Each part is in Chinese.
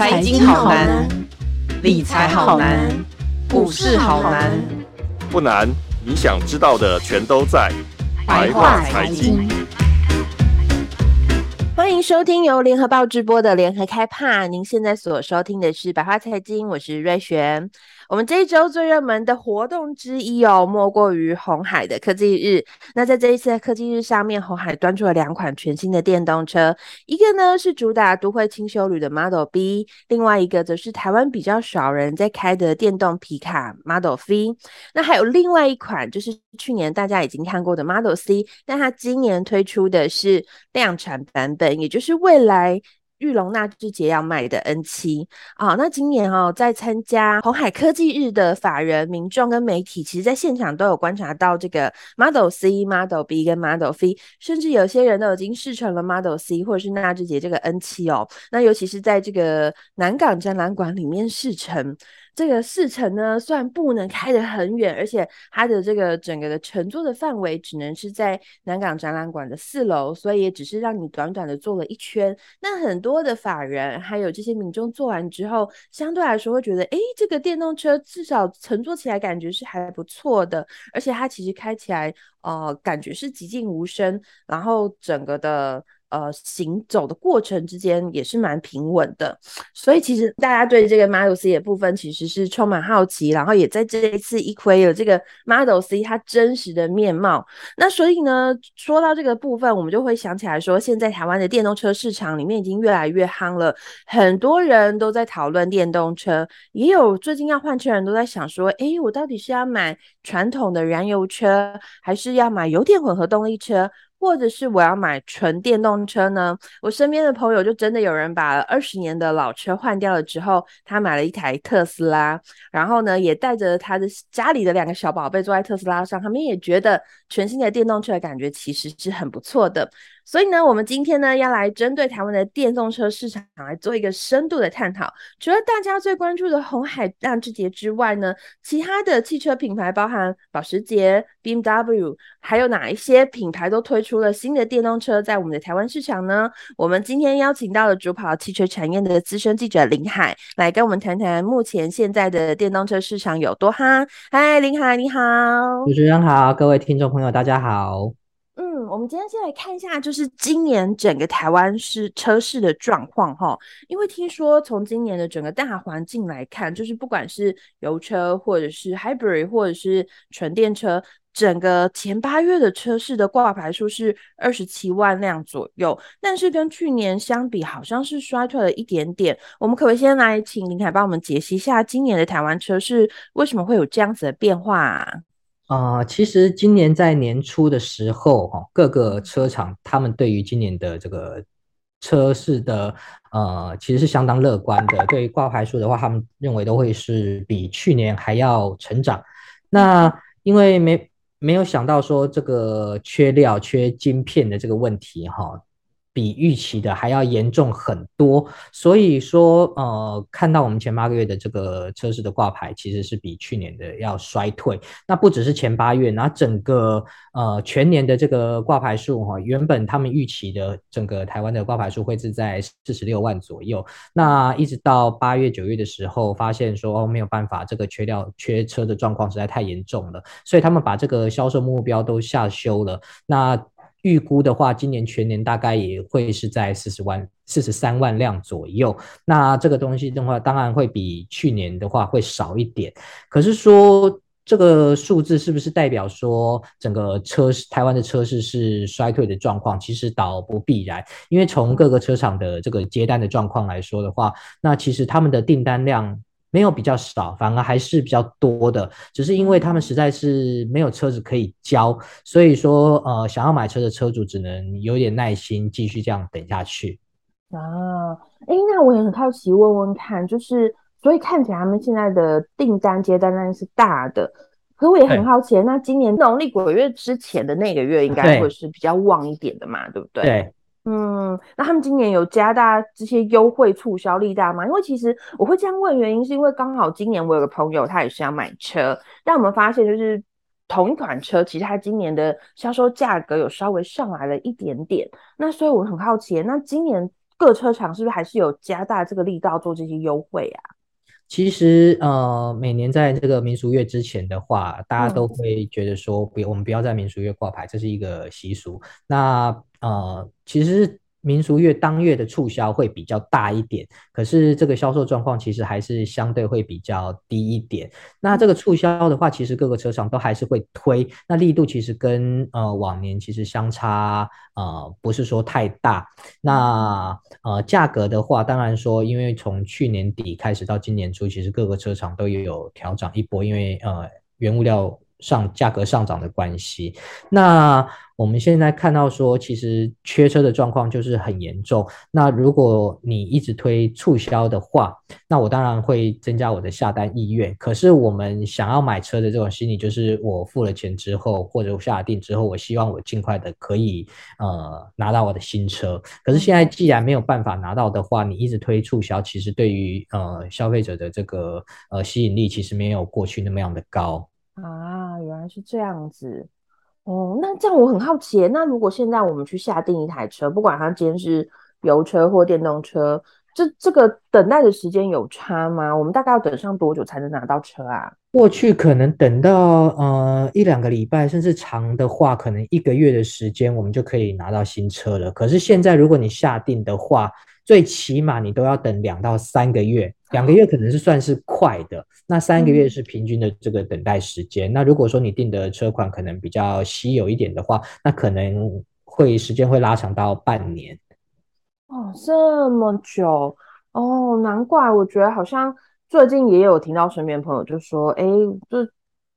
财经好难，理财好难，股市好难。不难，你想知道的全都在白话财经。欢迎收听由联合报直播的联合开趴。您现在所收听的是白话财经，我是瑞璇。我们这一周最热门的活动之一哦，莫过于红海的科技日。那在这一次的科技日上面，红海端出了两款全新的电动车，一个呢是主打都会轻修旅的 Model B，另外一个则是台湾比较少人在开的电动皮卡 Model V。那还有另外一款，就是去年大家已经看过的 Model C，但它今年推出的是量产版本，也就是未来。玉龙纳智捷要卖的 N 七啊，那今年哦，在参加红海科技日的法人、民众跟媒体，其实在现场都有观察到这个 Model C、Model B 跟 Model V，甚至有些人都已经试乘了 Model C 或者是纳智捷这个 N 七哦。那尤其是在这个南港展览馆里面试乘。这个四层呢，虽然不能开得很远，而且它的这个整个的乘坐的范围只能是在南港展览馆的四楼，所以也只是让你短短的坐了一圈。那很多的法人还有这些民众坐完之后，相对来说会觉得，诶，这个电动车至少乘坐起来感觉是还不错的，而且它其实开起来，呃，感觉是寂静无声，然后整个的。呃，行走的过程之间也是蛮平稳的，所以其实大家对这个 Model C 的部分其实是充满好奇，然后也在这一次一窥了这个 Model C 它真实的面貌。那所以呢，说到这个部分，我们就会想起来说，现在台湾的电动车市场里面已经越来越夯了，很多人都在讨论电动车，也有最近要换车人都在想说，诶，我到底是要买传统的燃油车，还是要买油电混合动力车？或者是我要买纯电动车呢？我身边的朋友就真的有人把二十年的老车换掉了之后，他买了一台特斯拉，然后呢，也带着他的家里的两个小宝贝坐在特斯拉上，他们也觉得全新的电动车的感觉其实是很不错的。所以呢，我们今天呢要来针对台湾的电动车市场来做一个深度的探讨。除了大家最关注的红海浪智捷之外呢，其他的汽车品牌，包含保时捷、BMW，还有哪一些品牌都推出了新的电动车在我们的台湾市场呢？我们今天邀请到了主跑汽车产业的资深记者林海，来跟我们谈谈目前现在的电动车市场有多夯。嗨，林海，你好。主持人好，各位听众朋友，大家好。嗯，我们今天先来看一下，就是今年整个台湾市车市的状况哈。因为听说从今年的整个大环境来看，就是不管是油车或者是 Hybrid 或者是纯电车，整个前八月的车市的挂牌数是二十七万辆左右，但是跟去年相比，好像是衰退了一点点。我们可不可以先来请林凯帮我们解析一下今年的台湾车市为什么会有这样子的变化啊？啊、呃，其实今年在年初的时候，哈，各个车厂他们对于今年的这个车市的，呃，其实是相当乐观的。对于挂牌数的话，他们认为都会是比去年还要成长。那因为没没有想到说这个缺料、缺晶片的这个问题，哈。比预期的还要严重很多，所以说，呃，看到我们前八个月的这个车市的挂牌，其实是比去年的要衰退。那不只是前八月，那整个呃全年的这个挂牌数哈，原本他们预期的整个台湾的挂牌数会是在四十六万左右。那一直到八月、九月的时候，发现说哦没有办法，这个缺料、缺车的状况实在太严重了，所以他们把这个销售目标都下修了。那预估的话，今年全年大概也会是在四十万、四十三万辆左右。那这个东西的话，当然会比去年的话会少一点。可是说这个数字是不是代表说整个车市台湾的车市是衰退的状况？其实倒不必然，因为从各个车厂的这个接单的状况来说的话，那其实他们的订单量。没有比较少，反而还是比较多的，只是因为他们实在是没有车子可以交，所以说呃，想要买车的车主只能有点耐心，继续这样等下去。啊，哎，那我也很好奇，问问看，就是所以看起来他们现在的订单接单量是大的，可我也很好奇，那今年农历鬼月之前的那个月应该会是比较旺一点的嘛，对，对不对？对。嗯，那他们今年有加大这些优惠促销力大吗？因为其实我会这样问，原因是因为刚好今年我有个朋友，他也是要买车，但我们发现就是同一款车，其实他今年的销售价格有稍微上来了一点点。那所以我很好奇，那今年各车厂是不是还是有加大这个力道做这些优惠啊？其实，呃，每年在这个民俗月之前的话，大家都会觉得说，不，我们不要在民俗月挂牌，这是一个习俗。那，呃，其实。民俗月当月的促销会比较大一点，可是这个销售状况其实还是相对会比较低一点。那这个促销的话，其实各个车厂都还是会推，那力度其实跟呃往年其实相差呃不是说太大。那呃价格的话，当然说，因为从去年底开始到今年初，其实各个车厂都有调涨一波，因为呃原物料。上价格上涨的关系，那我们现在看到说，其实缺车的状况就是很严重。那如果你一直推促销的话，那我当然会增加我的下单意愿。可是我们想要买车的这种心理，就是我付了钱之后，或者我下定之后，我希望我尽快的可以呃拿到我的新车。可是现在既然没有办法拿到的话，你一直推促销，其实对于呃消费者的这个呃吸引力，其实没有过去那么样的高。啊，原来是这样子哦。那这样我很好奇，那如果现在我们去下定一台车，不管它今天是油车或电动车，这这个等待的时间有差吗？我们大概要等上多久才能拿到车啊？过去可能等到呃一两个礼拜，甚至长的话，可能一个月的时间，我们就可以拿到新车了。可是现在，如果你下定的话，最起码你都要等两到三个月，两个月可能是算是快的，那三个月是平均的这个等待时间。嗯、那如果说你订的车款可能比较稀有一点的话，那可能会时间会拉长到半年。哦，这么久哦，难怪我觉得好像最近也有听到身边朋友就说，哎，就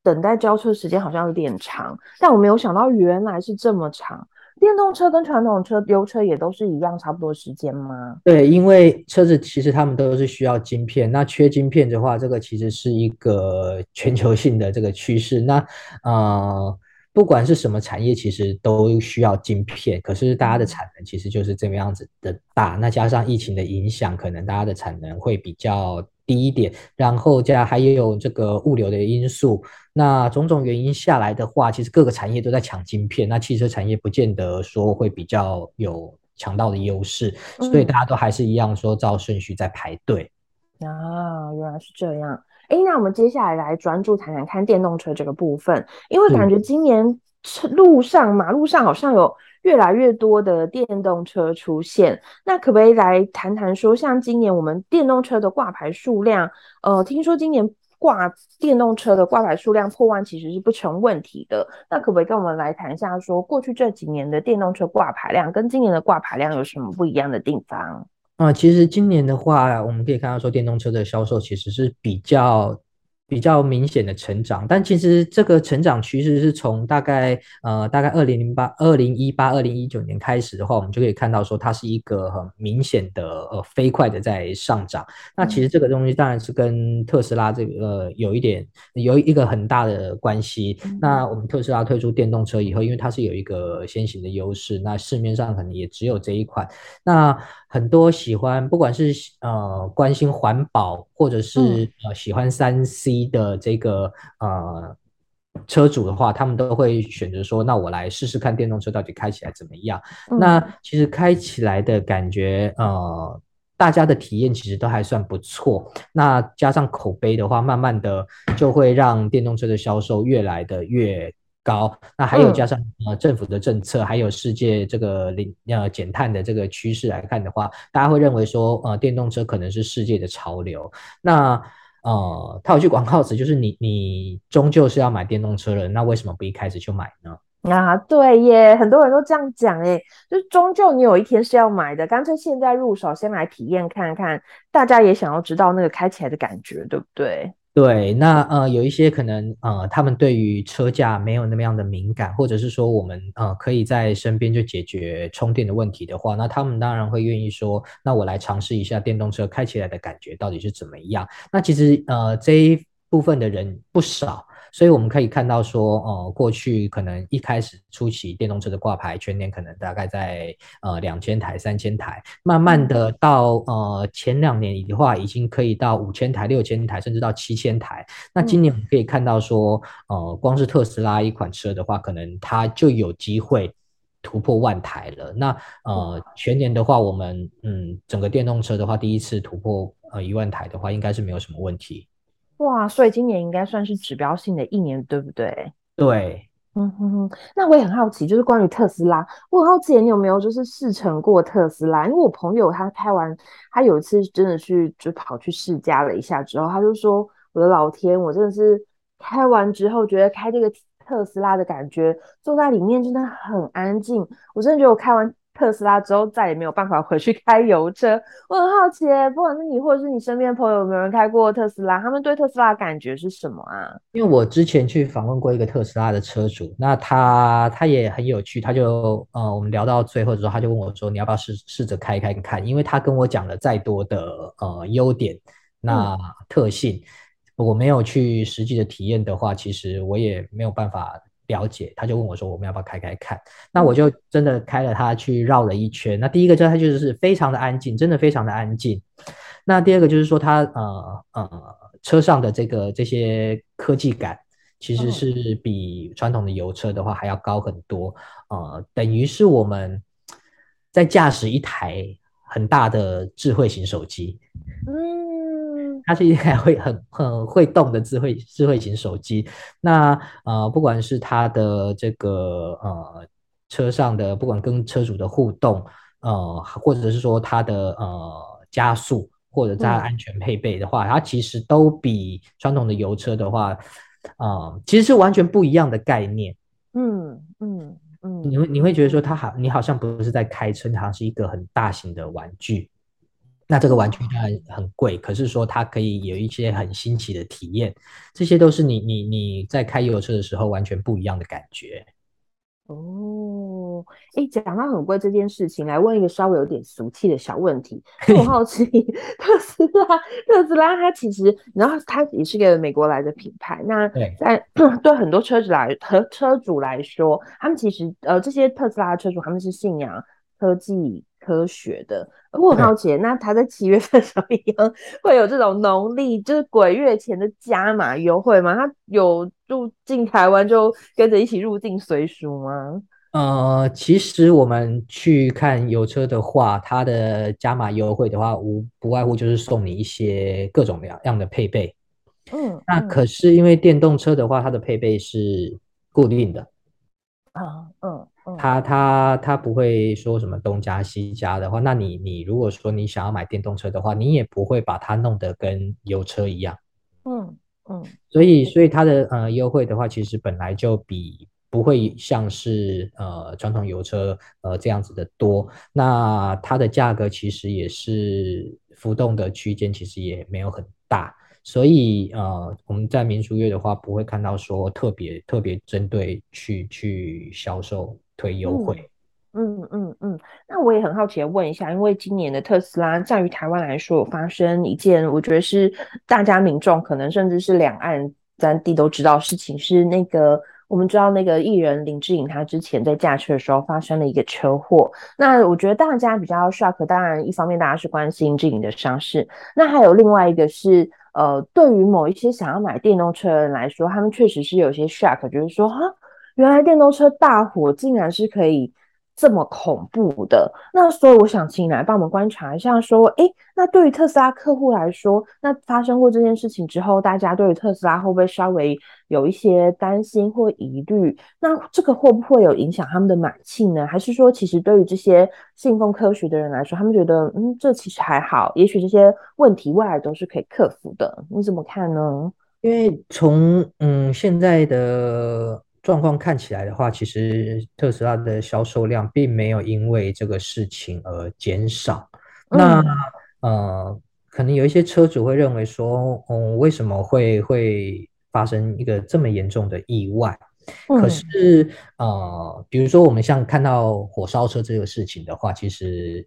等待交车时间好像有点长，但我没有想到原来是这么长。电动车跟传统车油车也都是一样，差不多时间吗？对，因为车子其实他们都是需要晶片，那缺晶片的话，这个其实是一个 全球性的这个趋势。那呃，不管是什么产业，其实都需要晶片，可是大家的产能其实就是这个样子的大。那加上疫情的影响，可能大家的产能会比较低一点，然后加还有这个物流的因素。那种种原因下来的话，其实各个产业都在抢晶片，那汽车产业不见得说会比较有抢到的优势，嗯、所以大家都还是一样说照顺序在排队。啊，原来是这样。哎，那我们接下来来专注谈谈看电动车这个部分，因为感觉今年路上、马路上好像有越来越多的电动车出现。那可不可以来谈谈说，像今年我们电动车的挂牌数量，呃，听说今年。挂电动车的挂牌数量破万其实是不成问题的。那可不可以跟我们来谈一下，说过去这几年的电动车挂牌量跟今年的挂牌量有什么不一样的地方？啊，其实今年的话，我们可以看到说电动车的销售其实是比较。比较明显的成长，但其实这个成长趋势是从大概呃大概二零零八、二零一八、二零一九年开始的话，我们就可以看到说它是一个很明显的呃飞快的在上涨。那其实这个东西当然是跟特斯拉这个、呃、有一点有一个很大的关系。那我们特斯拉推出电动车以后，因为它是有一个先行的优势，那市面上可能也只有这一款。那很多喜欢不管是呃关心环保或者是呃喜欢三 C 的这个呃车主的话，他们都会选择说，那我来试试看电动车到底开起来怎么样。嗯、那其实开起来的感觉，呃，大家的体验其实都还算不错。那加上口碑的话，慢慢的就会让电动车的销售越来的越高，那还有加上呃政府的政策，还有世界这个零呃减碳的这个趋势来看的话，大家会认为说呃电动车可能是世界的潮流。那呃，它有句广告词就是你你终究是要买电动车了，那为什么不一开始就买呢？啊，对耶，很多人都这样讲诶，就是终究你有一天是要买的，干脆现在入手，先来体验看看。大家也想要知道那个开起来的感觉，对不对？对，那呃有一些可能呃他们对于车价没有那么样的敏感，或者是说我们呃可以在身边就解决充电的问题的话，那他们当然会愿意说，那我来尝试一下电动车开起来的感觉到底是怎么样。那其实呃这一部分的人不少。所以我们可以看到说，呃，过去可能一开始初期电动车的挂牌，全年可能大概在呃两千台、三千台，慢慢的到呃前两年的话，已经可以到五千台、六千台，甚至到七千台。那今年我们可以看到说，呃，光是特斯拉一款车的话，可能它就有机会突破万台了。那呃，全年的话，我们嗯，整个电动车的话，第一次突破呃一万台的话，应该是没有什么问题。哇，所以今年应该算是指标性的一年，对不对？对。嗯哼哼，那我也很好奇，就是关于特斯拉，我很好奇你有没有就是试乘过特斯拉？因为我朋友他开完，他有一次真的去就跑去试驾了一下之后，他就说：“我的老天，我真的是开完之后觉得开这个特斯拉的感觉，坐在里面真的很安静，我真的觉得我开完。”特斯拉之后再也没有办法回去 开油车，我很好奇，不管是你或者是你身边的朋友有没有人开过特斯拉，他们对特斯拉的感觉是什么啊？因为我之前去访问过一个特斯拉的车主，那他他也很有趣，他就呃我们聊到最后的时候，他就问我说，你要不要试试着开开看？因为他跟我讲了再多的呃优点，那特性，嗯、我没有去实际的体验的话，其实我也没有办法。了解，他就问我说：“我们要不要开开看？”那我就真的开了它去绕了一圈。那第一个就是它就是非常的安静，真的非常的安静。那第二个就是说它呃呃车上的这个这些科技感，其实是比传统的油车的话还要高很多。呃，等于是我们在驾驶一台很大的智慧型手机。嗯。它是一台会 很很会动的智慧智慧型手机。那呃，不管是它的这个呃车上的，不管跟车主的互动，呃，或者是说它的呃加速，或者它安全配备的话，嗯、它其实都比传统的油车的话，呃，其实是完全不一样的概念。嗯嗯嗯，你会你会觉得说它好，你好像不是在开车，好像是一个很大型的玩具。那这个玩具当然很贵，可是说它可以有一些很新奇的体验，这些都是你你你在开油车的时候完全不一样的感觉。哦，哎，讲到很贵这件事情，来问一个稍微有点俗气的小问题。我好奇，特斯拉，特斯拉它其实，然后它也是个美国来的品牌。那在对，对很多车主来和车主来说，他们其实呃这些特斯拉的车主他们是信仰科技。科学的，我很好奇，那他在七月份的时候一样会有这种农历就是鬼月前的加码优惠吗？他有入境台湾就跟着一起入境随俗吗？呃，其实我们去看油车的话，它的加码优惠的话，无不外乎就是送你一些各种各样的配备。嗯，那可是因为电动车的话，它的配备是固定的。啊，嗯。他他他不会说什么东加西加的话，那你你如果说你想要买电动车的话，你也不会把它弄得跟油车一样。嗯嗯，所以所以它的呃优惠的话，其实本来就比不会像是呃传统油车呃这样子的多。那它的价格其实也是浮动的区间，其实也没有很大。所以，呃，我们在民俗月的话，不会看到说特别特别针对去去销售推优惠。嗯嗯嗯，嗯。那我也很好奇的问一下，因为今年的特斯拉在于台湾来说，有发生一件我觉得是大家民众可能甚至是两岸三地都知道事情，是那个我们知道那个艺人林志颖他之前在驾车的时候发生了一个车祸。那我觉得大家比较 shock，当然一方面大家是关心志颖的伤势，那还有另外一个是。呃，对于某一些想要买电动车的人来说，他们确实是有些 shock，就是说，哈，原来电动车大火竟然是可以这么恐怖的。那所以我想请你来帮我们观察一下，说，诶，那对于特斯拉客户来说，那发生过这件事情之后，大家对于特斯拉会不会稍微有一些担心或疑虑？那这个会不会有影响他们的买气呢？还是说，其实对于这些信奉科学的人来说，他们觉得，嗯，这其实还好，也许这些问题未来都是可以克服的。你怎么看呢？因为从嗯现在的状况看起来的话，其实特斯拉的销售量并没有因为这个事情而减少。嗯、那呃，可能有一些车主会认为说，嗯，为什么会会发生一个这么严重的意外？嗯、可是呃，比如说我们像看到火烧车这个事情的话，其实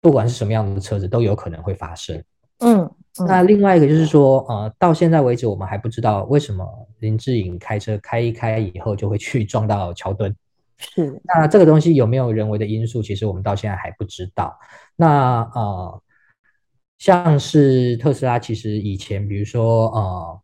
不管是什么样的车子都有可能会发生。嗯。那另外一个就是说，呃，到现在为止，我们还不知道为什么林志颖开车开一开以后就会去撞到桥墩。是，那这个东西有没有人为的因素？其实我们到现在还不知道。那呃，像是特斯拉，其实以前比如说呃，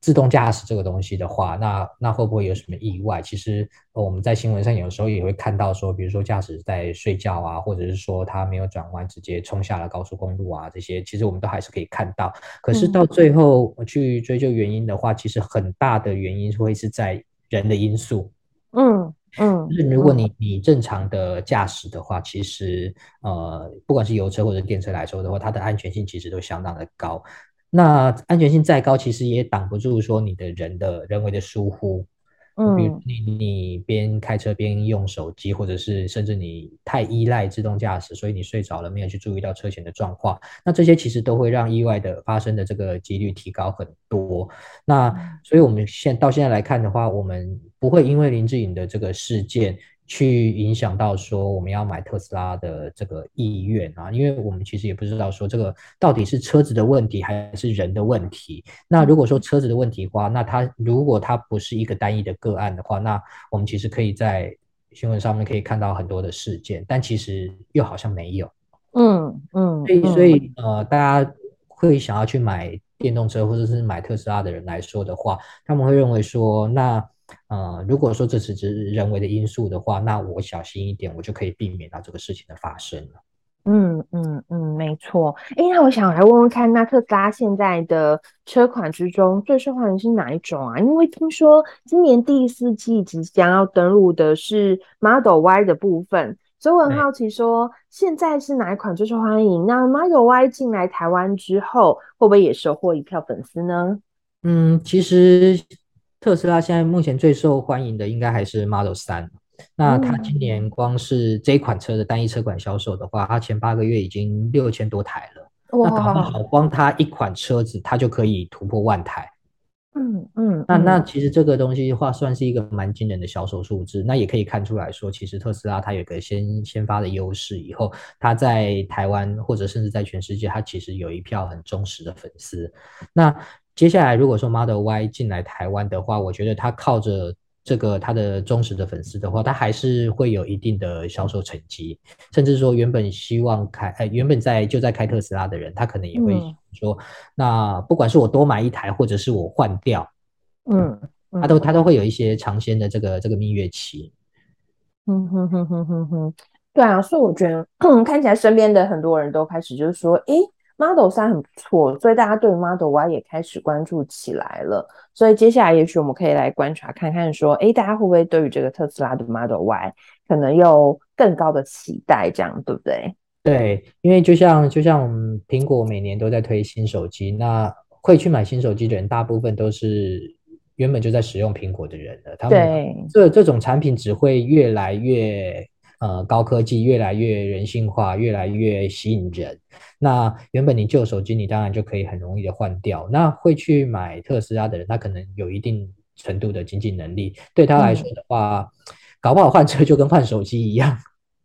自动驾驶这个东西的话，那那会不会有什么意外？其实我们在新闻上有时候也会看到说，比如说驾驶在睡觉啊，或者是说他没有转弯直接冲下了高速公路啊，这些其实我们都还是可以看到。可是到最后去追究原因的话，其实很大的原因会是在人的因素。嗯嗯，就是如果你你正常的驾驶的话，其实呃，不管是油车或者电车来说的话，它的安全性其实都相当的高。那安全性再高，其实也挡不住说你的人的人为的疏忽，嗯，比如你你边开车边用手机，或者是甚至你太依赖自动驾驶，所以你睡着了没有去注意到车前的状况，那这些其实都会让意外的发生的这个几率提高很多。那所以我们现到现在来看的话，我们不会因为林志颖的这个事件。去影响到说我们要买特斯拉的这个意愿啊，因为我们其实也不知道说这个到底是车子的问题还是人的问题。那如果说车子的问题的话，那它如果它不是一个单一的个案的话，那我们其实可以在新闻上面可以看到很多的事件，但其实又好像没有。嗯嗯，所以所以呃，大家会想要去买电动车或者是买特斯拉的人来说的话，他们会认为说那。呃，如果说这是只是人为的因素的话，那我小心一点，我就可以避免到这个事情的发生了。嗯嗯嗯，没错。哎，那我想来问问看，那特斯拉现在的车款之中最受欢迎是哪一种啊？因为听说今年第四季即将要登陆的是 Model Y 的部分，所以我很好奇说，现在是哪一款最受欢迎？那 Model Y 进来台湾之后，会不会也收获一票粉丝呢？嗯，其实。特斯拉现在目前最受欢迎的应该还是 Model 三那它今年光是这一款车的单一车款销售的话，它前八个月已经六千多台了。哇那搞不好光它一款车子，它就可以突破万台。嗯嗯，那那其实这个东西的话，算是一个蛮惊人的销售数字。那也可以看出来说，其实特斯拉它有个先先发的优势，以后它在台湾或者甚至在全世界，它其实有一票很忠实的粉丝。那接下来，如果说 Model Y 进来台湾的话，我觉得他靠着这个他的忠实的粉丝的话，他还是会有一定的销售成绩。甚至说，原本希望开，呃，原本在就在开特斯拉的人，他可能也会说，嗯、那不管是我多买一台，或者是我换掉，嗯，他都他都会有一些尝鲜的这个这个蜜月期。嗯哼哼哼哼哼，对啊，所以我觉得看起来身边的很多人都开始就是说，诶。Model 三很不错，所以大家对 Model Y 也开始关注起来了。所以接下来，也许我们可以来观察看看，说，诶，大家会不会对于这个特斯拉的 Model Y 可能有更高的期待？这样对不对？对，因为就像就像我们苹果每年都在推新手机，那会去买新手机的人，大部分都是原本就在使用苹果的人了。他们这这种产品只会越来越。呃，高科技越来越人性化，越来越吸引人。那原本你旧手机，你当然就可以很容易的换掉。那会去买特斯拉的人，他可能有一定程度的经济能力，对他来说的话，嗯、搞不好换车就跟换手机一样。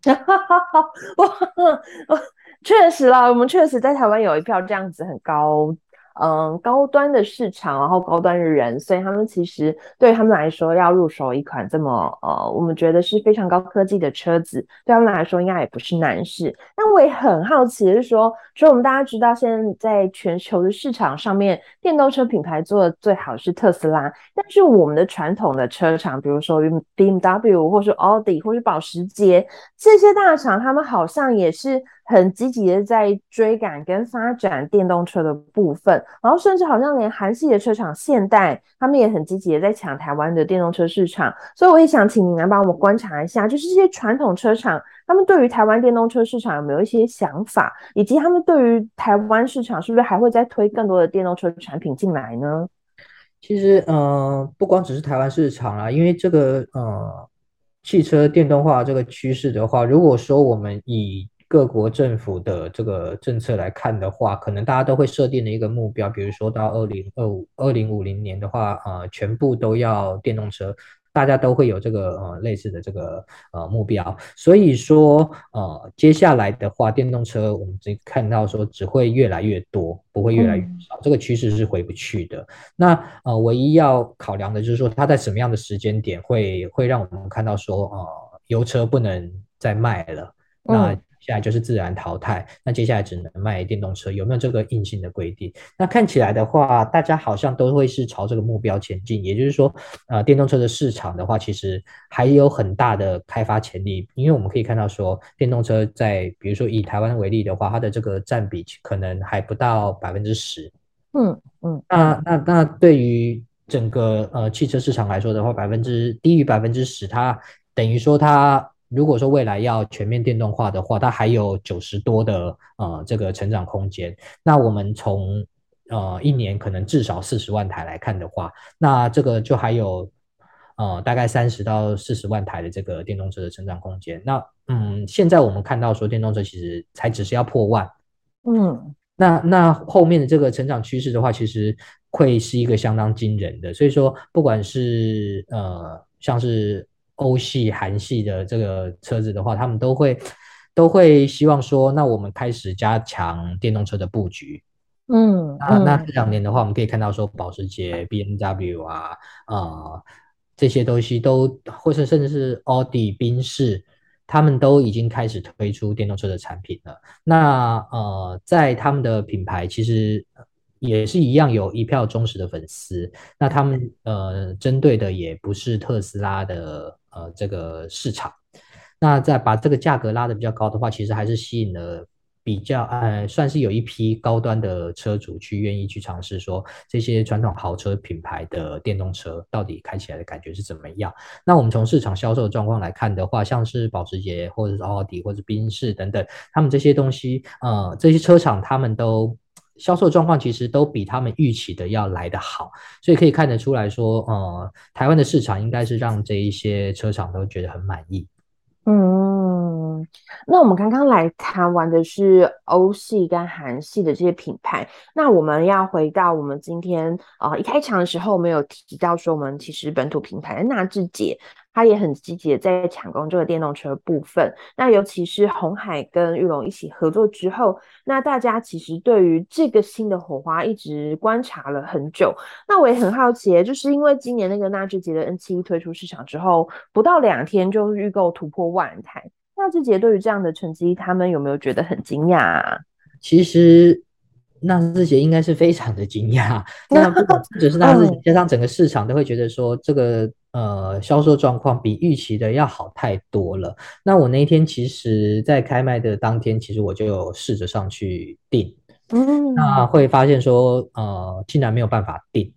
哈哈哈哈我确实啦，我们确实在台湾有一票这样子很高。嗯，高端的市场，然后高端的人，所以他们其实对他们来说，要入手一款这么呃，我们觉得是非常高科技的车子，对他们来说应该也不是难事。那我也很好奇的是说，所以我们大家知道，现在在全球的市场上面，电动车品牌做的最好是特斯拉，但是我们的传统的车厂，比如说 BMW 或是奥迪或是保时捷这些大厂，他们好像也是。很积极的在追赶跟发展电动车的部分，然后甚至好像连韩系的车厂现代，他们也很积极的在抢台湾的电动车市场。所以我也想请你来帮我们观察一下，就是这些传统车厂，他们对于台湾电动车市场有没有一些想法，以及他们对于台湾市场是不是还会再推更多的电动车产品进来呢？其实，呃，不光只是台湾市场啊，因为这个呃汽车电动化这个趋势的话，如果说我们以各国政府的这个政策来看的话，可能大家都会设定的一个目标，比如说到二零二五、二零五零年的话，呃，全部都要电动车，大家都会有这个呃类似的这个呃目标。所以说，呃，接下来的话，电动车我们只看到说只会越来越多，不会越来越少，嗯、这个趋势是回不去的。那呃，唯一要考量的就是说，它在什么样的时间点会会让我们看到说，呃，油车不能再卖了，那。接下来就是自然淘汰。那接下来只能卖电动车，有没有这个硬性的规定？那看起来的话，大家好像都会是朝这个目标前进。也就是说，呃，电动车的市场的话，其实还有很大的开发潜力。因为我们可以看到说，电动车在比如说以台湾为例的话，它的这个占比可能还不到百分之十。嗯嗯，那那那对于整个呃汽车市场来说的话，百分之低于百分之十，它等于说它如果说未来要全面电动化的话，它还有九十多的呃这个成长空间。那我们从呃一年可能至少四十万台来看的话，那这个就还有呃大概三十到四十万台的这个电动车的成长空间。那嗯，现在我们看到说电动车其实才只是要破万，嗯。那那后面的这个成长趋势的话，其实会是一个相当惊人的。所以说，不管是呃像是欧系、韩系的这个车子的话，他们都会都会希望说，那我们开始加强电动车的布局。嗯，啊，那这两年的话，我们可以看到说，保时捷、BMW 啊，啊、呃、这些东西都，或者甚至是奥迪、宾士。他们都已经开始推出电动车的产品了。那呃，在他们的品牌其实也是一样，有一票忠实的粉丝。那他们呃，针对的也不是特斯拉的呃这个市场。那再把这个价格拉得比较高的话，其实还是吸引了。比较呃，算是有一批高端的车主去愿意去尝试说，这些传统豪车品牌的电动车到底开起来的感觉是怎么样？那我们从市场销售状况来看的话，像是保时捷或者是奥迪或者宾士等等，他们这些东西，呃，这些车厂他们都销售状况其实都比他们预期的要来得好，所以可以看得出来说，呃，台湾的市场应该是让这一些车厂都觉得很满意。嗯，那我们刚刚来谈完的是欧系跟韩系的这些品牌，那我们要回到我们今天啊、一开场的时候，我们有提到说，我们其实本土品牌的纳智捷。他也很积极的在抢攻这个电动车部分，那尤其是红海跟玉龙一起合作之后，那大家其实对于这个新的火花一直观察了很久。那我也很好奇，就是因为今年那个纳智捷的 N71 推出市场之后，不到两天就预购突破万台，纳智捷对于这样的成绩，他们有没有觉得很惊讶啊？其实。纳智捷应该是非常的惊讶，那不只是纳智捷，加上整个市场都会觉得说，这个呃销售状况比预期的要好太多了。那我那一天其实，在开卖的当天，其实我就有试着上去订，嗯，那会发现说，呃，竟然没有办法订。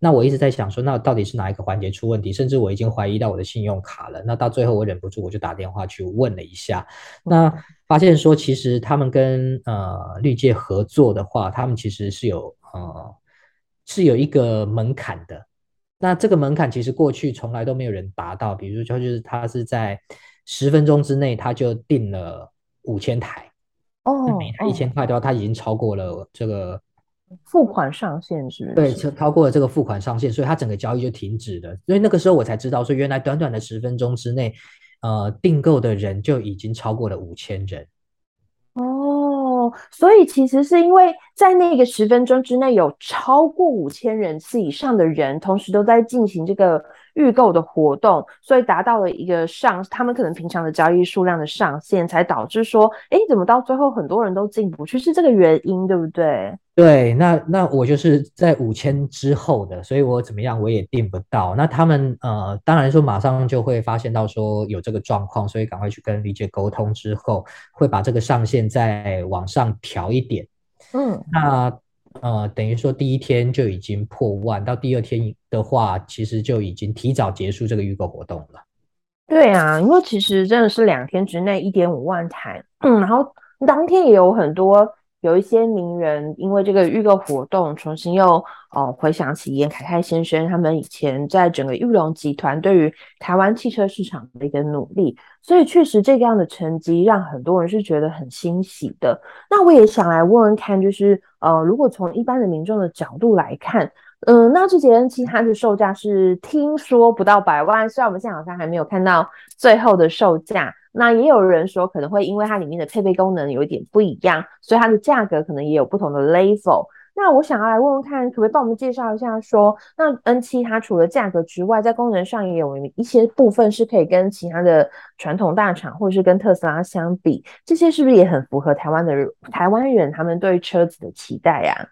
那我一直在想说，那到底是哪一个环节出问题？甚至我已经怀疑到我的信用卡了。那到最后我忍不住，我就打电话去问了一下。那发现说，其实他们跟呃绿界合作的话，他们其实是有呃是有一个门槛的。那这个门槛其实过去从来都没有人达到。比如说，就是他是在十分钟之内他就订了五千台哦，每台一千块的话，他已经超过了这个。付款上限是不是？对，超超过了这个付款上限，所以他整个交易就停止了。所以那个时候我才知道，说原来短短的十分钟之内，呃，订购的人就已经超过了五千人。哦，所以其实是因为在那个十分钟之内，有超过五千人次以上的人，同时都在进行这个预购的活动，所以达到了一个上，他们可能平常的交易数量的上限，才导致说，哎，怎么到最后很多人都进不去，是这个原因，对不对？对，那那我就是在五千之后的，所以我怎么样我也订不到。那他们呃，当然说马上就会发现到说有这个状况，所以赶快去跟理解沟通之后，会把这个上限再往上调一点。嗯，那呃，等于说第一天就已经破万，到第二天的话，其实就已经提早结束这个预购活动了。对啊，因为其实真的是两天之内一点五万台，嗯，然后当天也有很多。有一些名人因为这个预购活动，重新又哦回想起严凯泰先生他们以前在整个裕隆集团对于台湾汽车市场的一个努力，所以确实这个样的成绩让很多人是觉得很欣喜的。那我也想来问问看，就是呃，如果从一般的民众的角度来看，嗯、呃，纳智捷 N7 它的售价是听说不到百万，虽然我们现在好像还没有看到最后的售价。那也有人说，可能会因为它里面的配备功能有一点不一样，所以它的价格可能也有不同的 level。那我想要来问问看，可不可以帮我们介绍一下说，那 N7 它除了价格之外，在功能上也有一些部分是可以跟其他的传统大厂或者是跟特斯拉相比，这些是不是也很符合台湾的台湾人他们对车子的期待呀？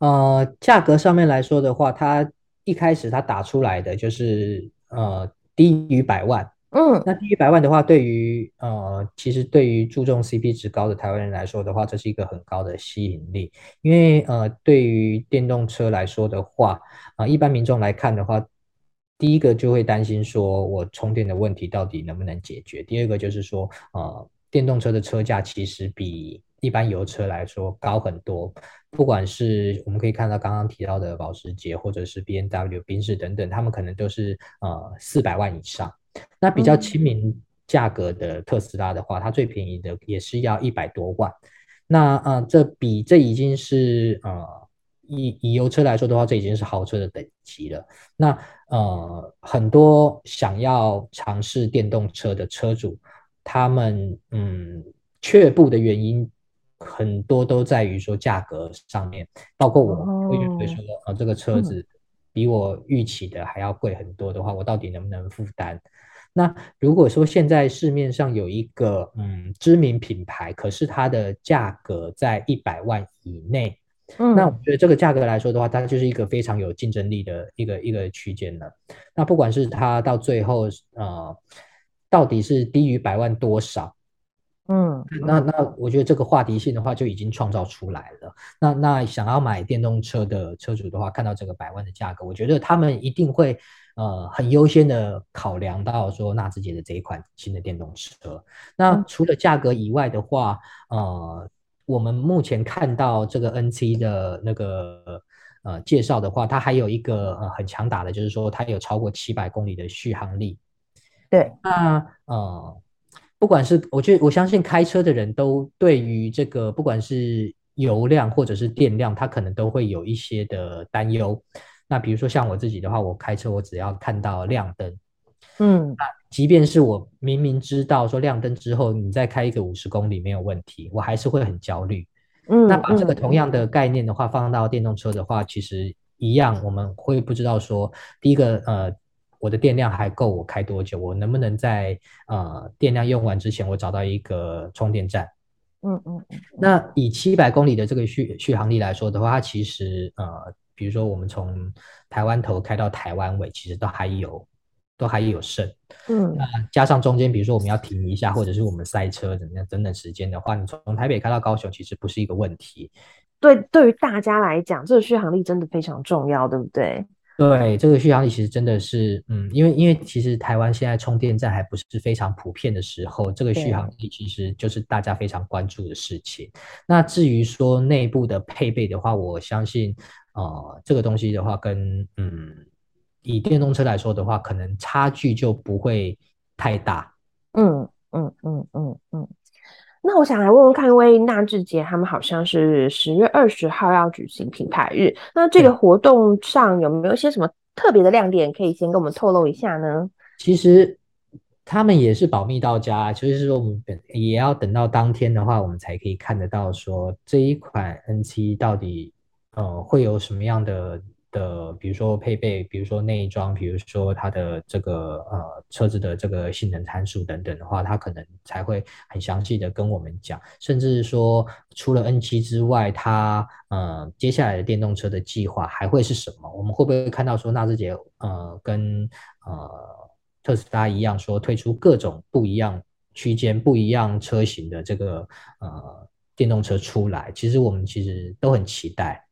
呃，价格上面来说的话，它一开始它打出来的就是呃低于百万。嗯，那第一百万的话，对于呃，其实对于注重 CP 值高的台湾人来说的话，这是一个很高的吸引力。因为呃，对于电动车来说的话，啊、一般民众来看的话，第一个就会担心说我充电的问题到底能不能解决。第二个就是说，呃，电动车的车价其实比一般油车来说高很多。不管是我们可以看到刚刚提到的保时捷，或者是 BMW、宾士等等，他们可能都是呃四百万以上。那比较亲民价格的特斯拉的话，嗯、它最便宜的也是要一百多万。那呃，这比这已经是呃以以油车来说的话，这已经是豪车的等级了。那呃，很多想要尝试电动车的车主，他们嗯却步的原因很多都在于说价格上面，包括我会认为说啊、呃，这个车子比我预期的还要贵很多的话，我到底能不能负担？那如果说现在市面上有一个嗯知名品牌，可是它的价格在一百万以内，嗯，那我觉得这个价格来说的话，它就是一个非常有竞争力的一个一个区间了。那不管是它到最后呃到底是低于百万多少，嗯，那那我觉得这个话题性的话就已经创造出来了。那那想要买电动车的车主的话，看到这个百万的价格，我觉得他们一定会。呃，很优先的考量到说纳智捷的这一款新的电动车。那除了价格以外的话，呃，我们目前看到这个 N7 的那个呃介绍的话，它还有一个呃很强大的，就是说它有超过七百公里的续航力。对，那呃，不管是我觉得我相信开车的人都对于这个不管是油量或者是电量，它可能都会有一些的担忧。那比如说像我自己的话，我开车我只要看到亮灯，嗯，那即便是我明明知道说亮灯之后你再开一个五十公里没有问题，我还是会很焦虑。嗯，那把这个同样的概念的话放到电动车的话，其实一样，我们会不知道说第一个呃我的电量还够我开多久，我能不能在呃电量用完之前我找到一个充电站。嗯嗯，那以七百公里的这个续续航力来说的话，它其实呃。比如说，我们从台湾头开到台湾尾，其实都还有，都还有剩。嗯，那加上中间，比如说我们要停一下，或者是我们塞车怎么样，等等时间的话，你从台北开到高雄，其实不是一个问题。对，对于大家来讲，这个续航力真的非常重要，对不对？对，这个续航力其实真的是，嗯，因为因为其实台湾现在充电站还不是非常普遍的时候，这个续航力其实就是大家非常关注的事情。那至于说内部的配备的话，我相信。呃，这个东西的话跟，跟嗯，以电动车来说的话，可能差距就不会太大。嗯嗯嗯嗯嗯。那我想来问问看，因为纳智捷他们好像是十月二十号要举行品牌日，那这个活动上有没有一些什么特别的亮点，可以先跟我们透露一下呢？其实他们也是保密到家，就是说我们也要等到当天的话，我们才可以看得到说这一款 N 七到底。呃，会有什么样的的，比如说配备，比如说内装，比如说它的这个呃车子的这个性能参数等等的话，它可能才会很详细的跟我们讲。甚至说，除了 N7 之外，它呃接下来的电动车的计划还会是什么？我们会不会看到说纳智捷呃跟呃特斯拉一样，说推出各种不一样区间、不一样车型的这个呃电动车出来？其实我们其实都很期待。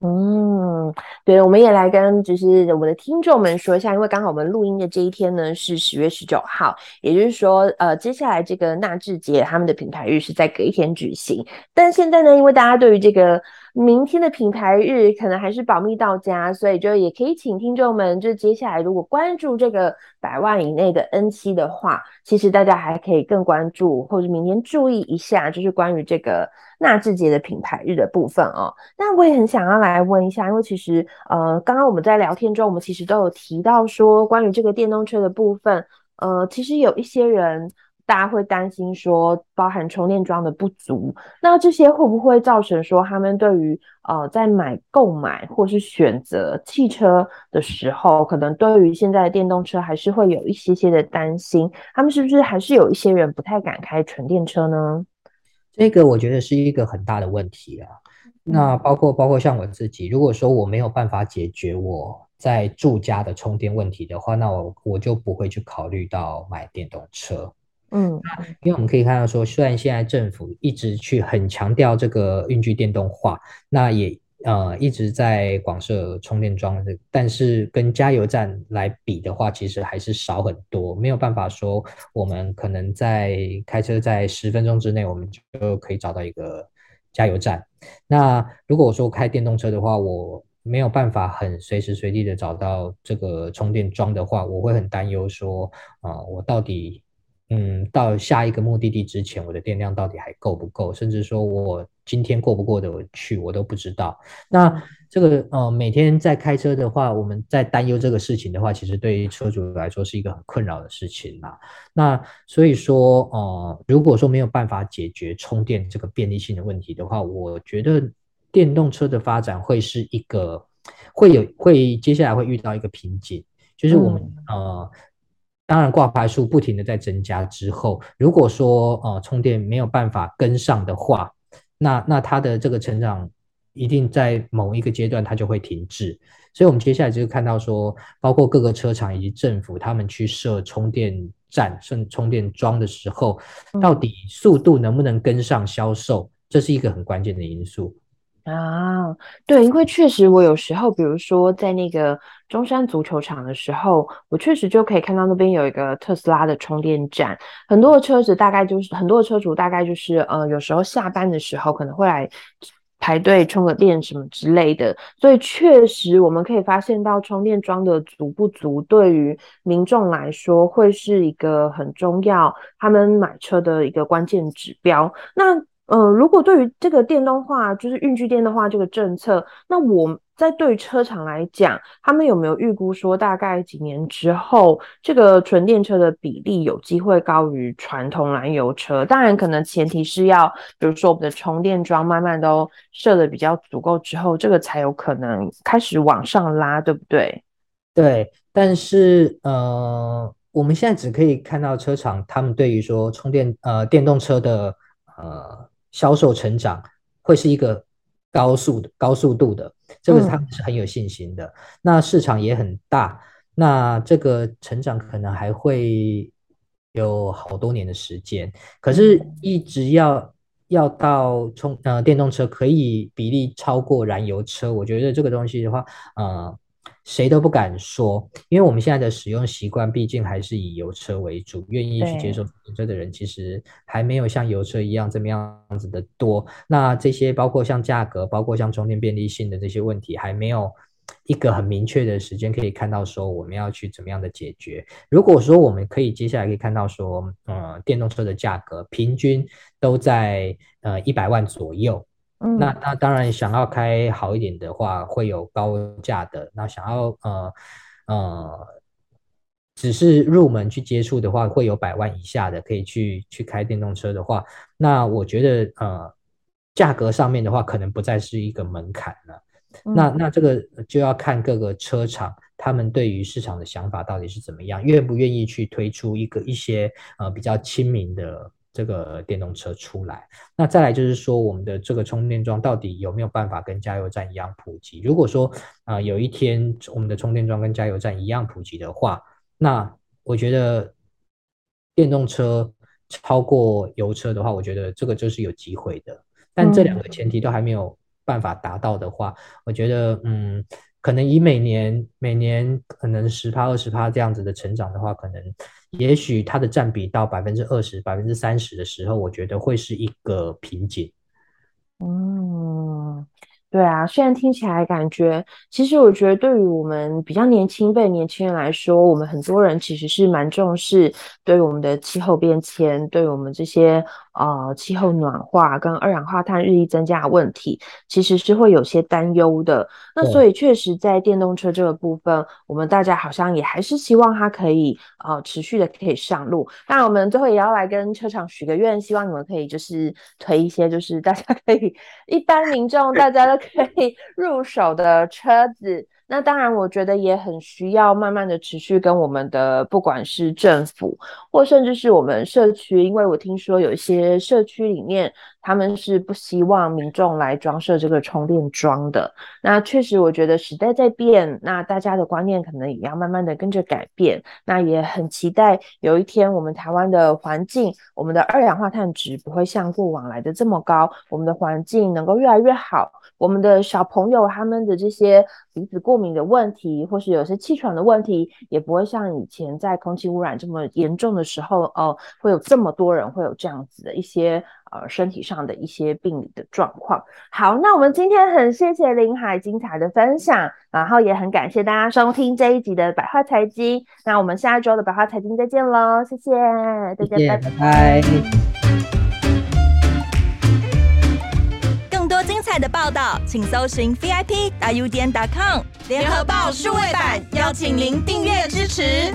嗯，对，我们也来跟就是我们的听众们说一下，因为刚好我们录音的这一天呢是十月十九号，也就是说，呃，接下来这个纳智捷他们的品牌日是在隔一天举行，但现在呢，因为大家对于这个。明天的品牌日可能还是保密到家，所以就也可以请听众们，就接下来如果关注这个百万以内的 N7 的话，其实大家还可以更关注，或者明天注意一下，就是关于这个纳智捷的品牌日的部分哦。那我也很想要来问一下，因为其实呃，刚刚我们在聊天中，我们其实都有提到说，关于这个电动车的部分，呃，其实有一些人。大家会担心说，包含充电桩的不足，那这些会不会造成说，他们对于呃在买购买或是选择汽车的时候，可能对于现在的电动车还是会有一些些的担心，他们是不是还是有一些人不太敢开纯电车呢？这个我觉得是一个很大的问题啊。那包括包括像我自己，如果说我没有办法解决我在住家的充电问题的话，那我我就不会去考虑到买电动车。嗯，因为我们可以看到说，虽然现在政府一直去很强调这个运具电动化，那也呃一直在广设充电桩，但是跟加油站来比的话，其实还是少很多，没有办法说我们可能在开车在十分钟之内，我们就可以找到一个加油站。那如果我说开电动车的话，我没有办法很随时随地的找到这个充电桩的话，我会很担忧说，啊、呃，我到底。嗯，到下一个目的地之前，我的电量到底还够不够？甚至说我今天过不过得去，我都不知道。那这个呃，每天在开车的话，我们在担忧这个事情的话，其实对于车主来说是一个很困扰的事情啦。那所以说，呃，如果说没有办法解决充电这个便利性的问题的话，我觉得电动车的发展会是一个会有会接下来会遇到一个瓶颈，就是我们、嗯、呃。当然，挂牌数不停的在增加之后，如果说呃充电没有办法跟上的话，那那它的这个成长一定在某一个阶段它就会停滞。所以，我们接下来就是看到说，包括各个车厂以及政府他们去设充电站、设充电桩的时候，到底速度能不能跟上销售，这是一个很关键的因素。啊，对，因为确实我有时候，比如说在那个中山足球场的时候，我确实就可以看到那边有一个特斯拉的充电站，很多的车子大概就是很多的车主大概就是呃，有时候下班的时候可能会来排队充个电什么之类的，所以确实我们可以发现到充电桩的足不足，对于民众来说会是一个很重要，他们买车的一个关键指标。那呃，如果对于这个电动化，就是运具电动化这个政策，那我在对车厂来讲，他们有没有预估说，大概几年之后，这个纯电车的比例有机会高于传统燃油车？当然，可能前提是要，比如说我们的充电桩慢慢都设的比较足够之后，这个才有可能开始往上拉，对不对？对，但是呃，我们现在只可以看到车厂他们对于说充电呃电动车的呃。销售成长会是一个高速的、高速度的，这个他们是很有信心的。嗯。那市场也很大，那这个成长可能还会有好多年的时间。可是，一直要要到充呃电动车可以比例超过燃油车，我觉得这个东西的话，呃。谁都不敢说，因为我们现在的使用习惯毕竟还是以油车为主，愿意去接受电车的人其实还没有像油车一样这么样子的多。那这些包括像价格，包括像充电便利性的这些问题，还没有一个很明确的时间可以看到说我们要去怎么样的解决。如果说我们可以接下来可以看到说，呃，电动车的价格平均都在呃一百万左右。嗯，那那当然，想要开好一点的话，会有高价的。那想要呃呃，只是入门去接触的话，会有百万以下的可以去去开电动车的话，那我觉得呃，价格上面的话，可能不再是一个门槛了。嗯、那那这个就要看各个车厂他们对于市场的想法到底是怎么样，愿不愿意去推出一个一些呃比较亲民的。这个电动车出来，那再来就是说，我们的这个充电桩到底有没有办法跟加油站一样普及？如果说啊、呃，有一天我们的充电桩跟加油站一样普及的话，那我觉得电动车超过油车的话，我觉得这个就是有机会的。但这两个前提都还没有办法达到的话，我觉得嗯。可能以每年每年可能十趴二十趴这样子的成长的话，可能也许它的占比到百分之二十百分之三十的时候，我觉得会是一个瓶颈。嗯，对啊，虽然听起来感觉，其实我觉得对于我们比较年轻辈年轻人来说，我们很多人其实是蛮重视对于我们的气候变迁，对于我们这些呃气候暖化跟二氧化碳日益增加的问题，其实是会有些担忧的。那所以确实在电动车这个部分，我们大家好像也还是希望它可以呃持续的可以上路。那我们最后也要来跟车厂许个愿，希望你们可以就是推一些，就是大家可以 一般民众大家都。可以 入手的车子。那当然，我觉得也很需要慢慢的持续跟我们的不管是政府，或甚至是我们社区，因为我听说有一些社区里面他们是不希望民众来装设这个充电桩的。那确实，我觉得时代在变，那大家的观念可能也要慢慢的跟着改变。那也很期待有一天我们台湾的环境，我们的二氧化碳值不会像过往来的这么高，我们的环境能够越来越好，我们的小朋友他们的这些鼻子过敏的问题，或是有些气喘的问题，也不会像以前在空气污染这么严重的时候，哦、呃，会有这么多人会有这样子的一些呃身体上的一些病理的状况。好，那我们今天很谢谢林海精彩的分享，然后也很感谢大家收听这一集的百花财经。那我们下一周的百花财经再见喽，谢谢大家，拜拜。拜拜。彩的报道，请搜寻 VIP 大 U 点 com 联合报数位版，邀请您订阅支持。